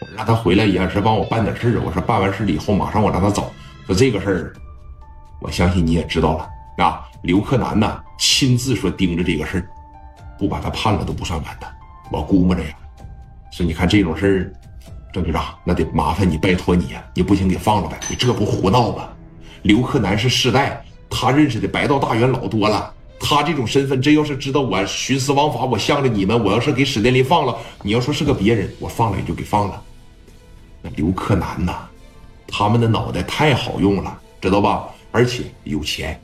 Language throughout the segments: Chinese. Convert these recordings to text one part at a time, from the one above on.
我让他回来也是帮我办点事儿。我说办完事以后，马上我让他走。说这个事儿，我相信你也知道了啊。刘克南呢，亲自说盯着这个事儿，不把他判了都不算完的。我估摸着呀，说你看这种事儿，郑局长那得麻烦你，拜托你呀，你不行给放了呗。你这不胡闹吗？刘克南是世代，他认识的白道大员老多了。他这种身份，真要是知道我徇私枉法，我向着你们，我要是给史殿林放了，你要说是个别人，我放了也就给放了。刘克南呐，他们的脑袋太好用了，知道吧？而且有钱，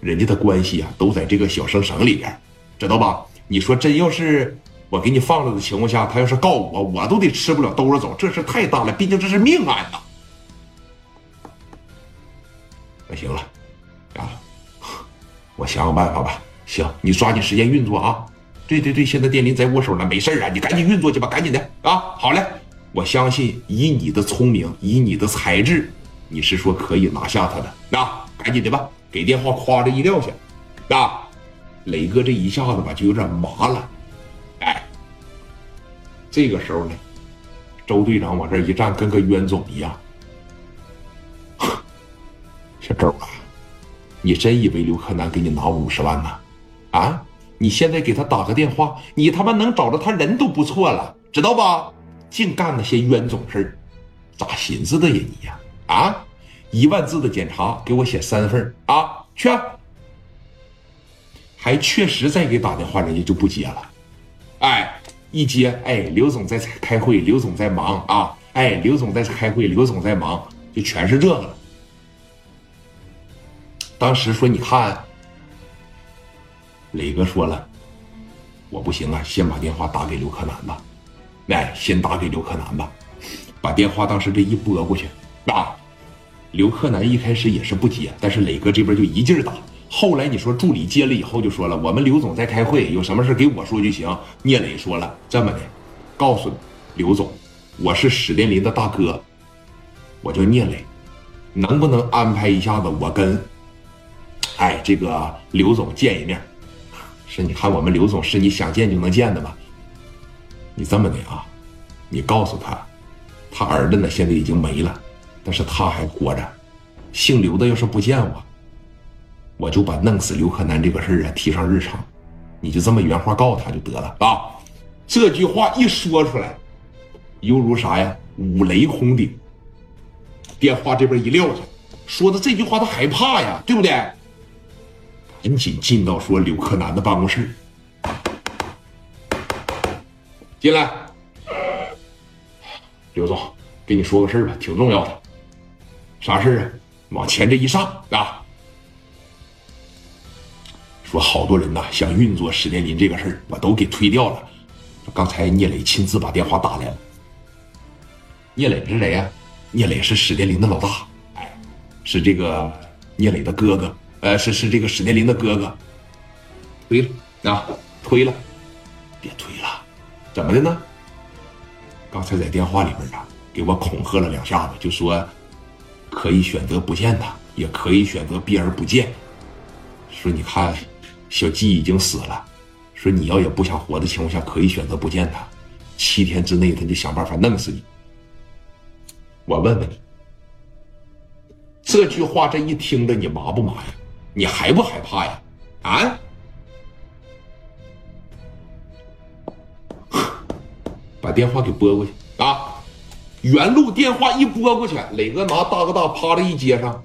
人家的关系啊都在这个小省省里边，知道吧？你说真要是我给你放了的情况下，他要是告我，我都得吃不了兜着走，这事太大了，毕竟这是命案呐。那行了，啊。我想想办法吧。行，你抓紧时间运作啊！对对对，现在电林在我手呢，没事啊，你赶紧运作去吧，赶紧的啊！好嘞，我相信以你的聪明，以你的才智，你是说可以拿下他的。那赶紧的吧，给电话夸着一撂下。啊，磊哥这一下子吧就有点麻了。哎，这个时候呢，周队长往这一站，跟个冤种一样。小周啊！你真以为刘克南给你拿五十万呢？啊！你现在给他打个电话，你他妈能找着他人都不错了，知道吧？净干那些冤种事儿，咋寻思的呀你呀？啊！一万字的检查给我写三份啊！去，还确实再给打电话，人家就不接了。哎，一接，哎，刘总在开会，刘总在忙啊！哎，刘总在开会，刘总在忙，就全是这个。当时说：“你看，磊哥说了，我不行啊，先把电话打给刘克南吧。来，先打给刘克南吧。把电话当时这一拨过去，啊，刘克南一开始也是不接，但是磊哥这边就一劲儿打。后来你说助理接了以后就说了，我们刘总在开会，有什么事给我说就行。聂磊说了，这么的，告诉刘总，我是史殿林的大哥，我叫聂磊，能不能安排一下子我跟？”哎，这个刘总见一面，是你看我们刘总是你想见就能见的吗？你这么的啊，你告诉他，他儿子呢现在已经没了，但是他还活着。姓刘的要是不见我，我就把弄死刘克南这个事儿啊提上日程。你就这么原话告诉他就得了啊。这句话一说出来，犹如啥呀？五雷轰顶。电话这边一撂下，说的这句话他害怕呀，对不对？赶紧进到说刘克南的办公室，进来，刘总，跟你说个事儿吧，挺重要的。啥事儿啊？往前这一上啊，说好多人呐想运作史殿林这个事儿，我都给推掉了。刚才聂磊亲自把电话打来了。聂磊是谁呀？聂磊是史殿林的老大，哎，是这个聂磊的哥哥。呃，是是这个史殿林的哥哥，推了啊，推了，别推了，怎么的呢？刚才在电话里边啊，给我恐吓了两下子，就说可以选择不见他，也可以选择避而不见。说你看，小季已经死了，说你要也不想活的情况下，可以选择不见他，七天之内他就想办法弄死你。我问问你，这句话这一听着你麻不麻呀？你害不害怕呀？啊！把电话给拨过去啊！原路电话一拨过去，磊哥拿大哥大啪的一接上，